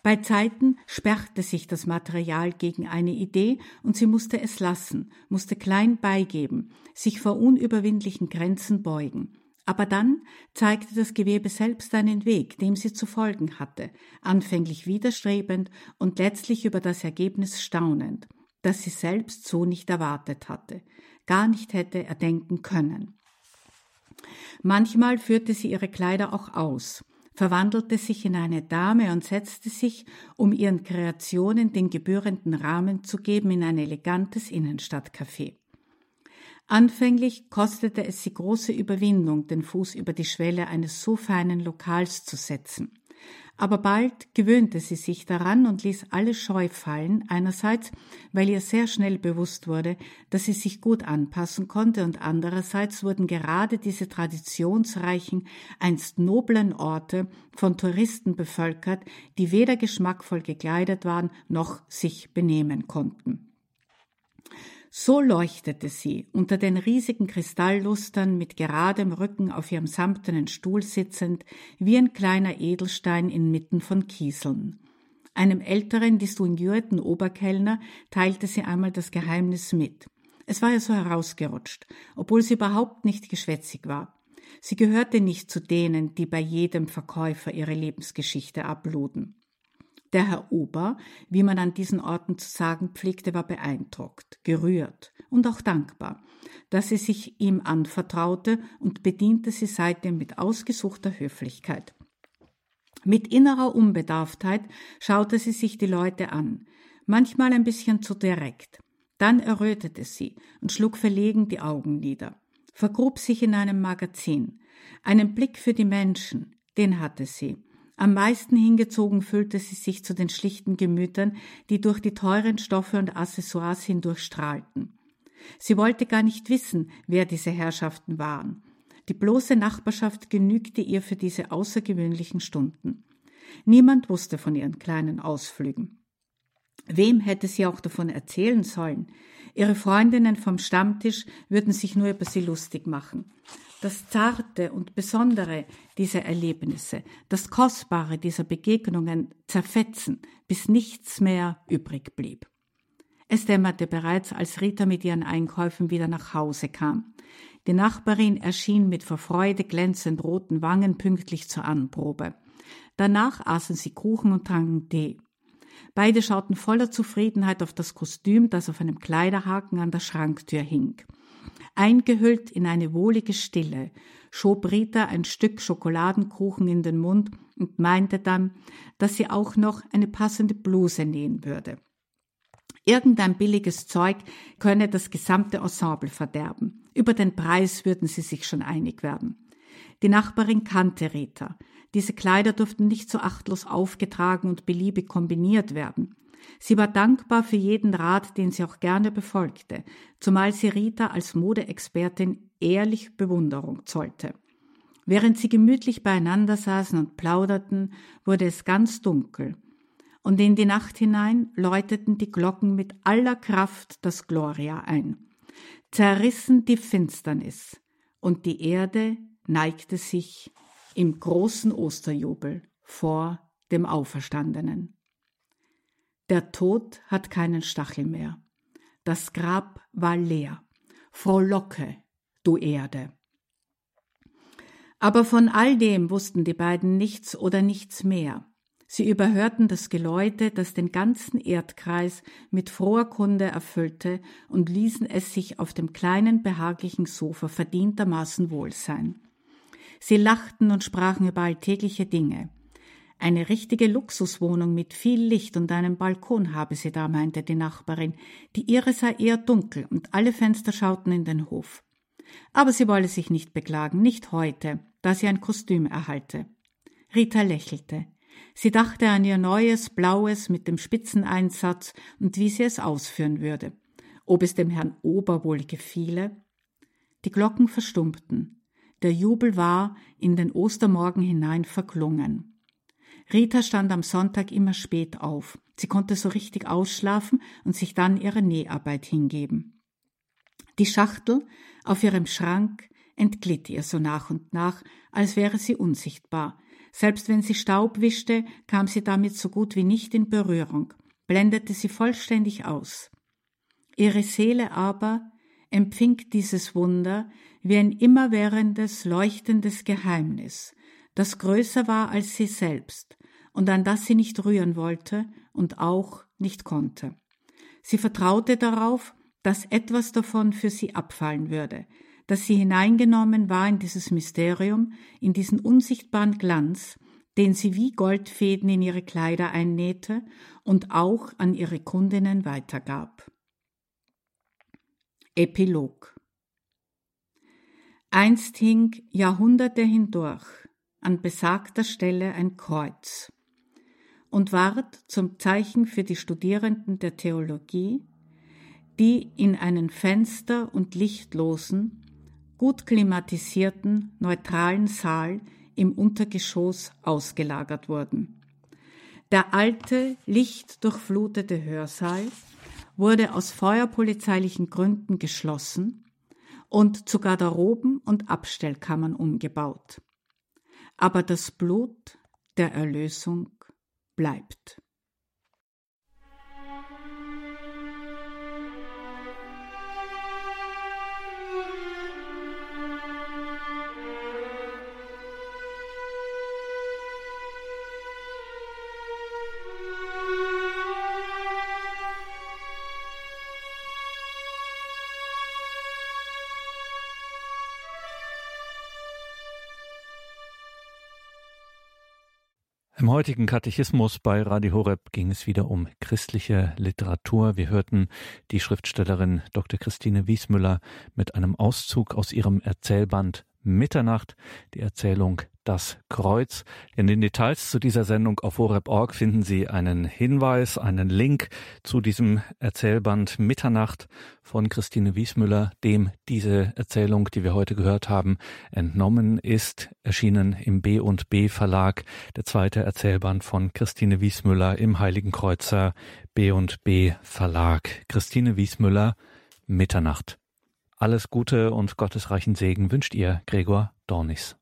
Bei Zeiten sperrte sich das Material gegen eine Idee und sie musste es lassen, musste klein beigeben, sich vor unüberwindlichen Grenzen beugen. Aber dann zeigte das Gewebe selbst einen Weg, dem sie zu folgen hatte, anfänglich widerstrebend und letztlich über das Ergebnis staunend, das sie selbst so nicht erwartet hatte, gar nicht hätte erdenken können. Manchmal führte sie ihre Kleider auch aus, verwandelte sich in eine Dame und setzte sich, um ihren Kreationen den gebührenden Rahmen zu geben, in ein elegantes Innenstadtcafé. Anfänglich kostete es sie große Überwindung, den Fuß über die Schwelle eines so feinen Lokals zu setzen. Aber bald gewöhnte sie sich daran und ließ alle Scheu fallen, einerseits, weil ihr sehr schnell bewusst wurde, dass sie sich gut anpassen konnte, und andererseits wurden gerade diese traditionsreichen, einst noblen Orte von Touristen bevölkert, die weder geschmackvoll gekleidet waren noch sich benehmen konnten. So leuchtete sie, unter den riesigen Kristalllustern mit geradem Rücken auf ihrem samtenen Stuhl sitzend, wie ein kleiner Edelstein inmitten von Kieseln. Einem älteren, distinguierten Oberkellner teilte sie einmal das Geheimnis mit. Es war ihr so herausgerutscht, obwohl sie überhaupt nicht geschwätzig war. Sie gehörte nicht zu denen, die bei jedem Verkäufer ihre Lebensgeschichte abluden. Der Herr Ober, wie man an diesen Orten zu sagen pflegte, war beeindruckt, gerührt und auch dankbar, dass sie sich ihm anvertraute und bediente sie seitdem mit ausgesuchter Höflichkeit. Mit innerer Unbedarftheit schaute sie sich die Leute an, manchmal ein bisschen zu direkt. Dann errötete sie und schlug verlegen die Augen nieder, vergrub sich in einem Magazin. Einen Blick für die Menschen, den hatte sie, am meisten hingezogen fühlte sie sich zu den schlichten Gemütern, die durch die teuren Stoffe und Accessoires hindurch strahlten. Sie wollte gar nicht wissen, wer diese Herrschaften waren. Die bloße Nachbarschaft genügte ihr für diese außergewöhnlichen Stunden. Niemand wusste von ihren kleinen Ausflügen. Wem hätte sie auch davon erzählen sollen? Ihre Freundinnen vom Stammtisch würden sich nur über sie lustig machen das Zarte und Besondere dieser Erlebnisse, das Kostbare dieser Begegnungen zerfetzen, bis nichts mehr übrig blieb. Es dämmerte bereits, als Rita mit ihren Einkäufen wieder nach Hause kam. Die Nachbarin erschien mit vor Freude glänzend roten Wangen pünktlich zur Anprobe. Danach aßen sie Kuchen und tranken Tee. Beide schauten voller Zufriedenheit auf das Kostüm, das auf einem Kleiderhaken an der Schranktür hing. Eingehüllt in eine wohlige Stille schob Rita ein Stück Schokoladenkuchen in den Mund und meinte dann, dass sie auch noch eine passende Bluse nähen würde. Irgendein billiges Zeug könne das gesamte Ensemble verderben. Über den Preis würden sie sich schon einig werden. Die Nachbarin kannte Rita. Diese Kleider durften nicht so achtlos aufgetragen und beliebig kombiniert werden. Sie war dankbar für jeden Rat, den sie auch gerne befolgte, zumal sie Rita als Modeexpertin ehrlich Bewunderung zollte. Während sie gemütlich beieinander saßen und plauderten, wurde es ganz dunkel, und in die Nacht hinein läuteten die Glocken mit aller Kraft das Gloria ein. Zerrissen die Finsternis, und die Erde neigte sich im großen Osterjubel vor dem Auferstandenen. Der Tod hat keinen Stachel mehr. Das Grab war leer. Frohlocke, du Erde. Aber von all dem wussten die beiden nichts oder nichts mehr. Sie überhörten das Geläute, das den ganzen Erdkreis mit froher Kunde erfüllte, und ließen es sich auf dem kleinen behaglichen Sofa verdientermaßen wohl sein. Sie lachten und sprachen über alltägliche Dinge. Eine richtige Luxuswohnung mit viel Licht und einem Balkon habe sie da, meinte die Nachbarin. Die ihre sei eher dunkel und alle Fenster schauten in den Hof. Aber sie wolle sich nicht beklagen, nicht heute, da sie ein Kostüm erhalte. Rita lächelte. Sie dachte an ihr neues, blaues mit dem Spitzeneinsatz und wie sie es ausführen würde. Ob es dem Herrn Ober wohl gefiele? Die Glocken verstummten. Der Jubel war in den Ostermorgen hinein verklungen. Rita stand am Sonntag immer spät auf. Sie konnte so richtig ausschlafen und sich dann ihrer Näharbeit hingeben. Die Schachtel auf ihrem Schrank entglitt ihr so nach und nach, als wäre sie unsichtbar. Selbst wenn sie Staub wischte, kam sie damit so gut wie nicht in Berührung, blendete sie vollständig aus. Ihre Seele aber empfing dieses Wunder wie ein immerwährendes, leuchtendes Geheimnis, das größer war als sie selbst und an das sie nicht rühren wollte und auch nicht konnte. Sie vertraute darauf, dass etwas davon für sie abfallen würde, dass sie hineingenommen war in dieses Mysterium, in diesen unsichtbaren Glanz, den sie wie Goldfäden in ihre Kleider einnähte und auch an ihre Kundinnen weitergab. Epilog Einst hing Jahrhunderte hindurch an besagter Stelle ein Kreuz und ward zum Zeichen für die Studierenden der Theologie, die in einen fenster- und lichtlosen, gut klimatisierten, neutralen Saal im Untergeschoss ausgelagert wurden. Der alte, lichtdurchflutete Hörsaal wurde aus feuerpolizeilichen Gründen geschlossen und zu Garderoben und Abstellkammern umgebaut. Aber das Blut der Erlösung bleibt. Im heutigen Katechismus bei Radio Horeb ging es wieder um christliche Literatur. Wir hörten die Schriftstellerin Dr. Christine Wiesmüller mit einem Auszug aus ihrem Erzählband Mitternacht, die Erzählung Das Kreuz. In den Details zu dieser Sendung auf horeb.org finden Sie einen Hinweis, einen Link zu diesem Erzählband Mitternacht von Christine Wiesmüller, dem diese Erzählung, die wir heute gehört haben, entnommen ist, erschienen im B und B Verlag, der zweite Erzählband von Christine Wiesmüller im Heiligen Kreuzer B und B Verlag. Christine Wiesmüller, Mitternacht. Alles Gute und gottesreichen Segen wünscht ihr, Gregor Dornis.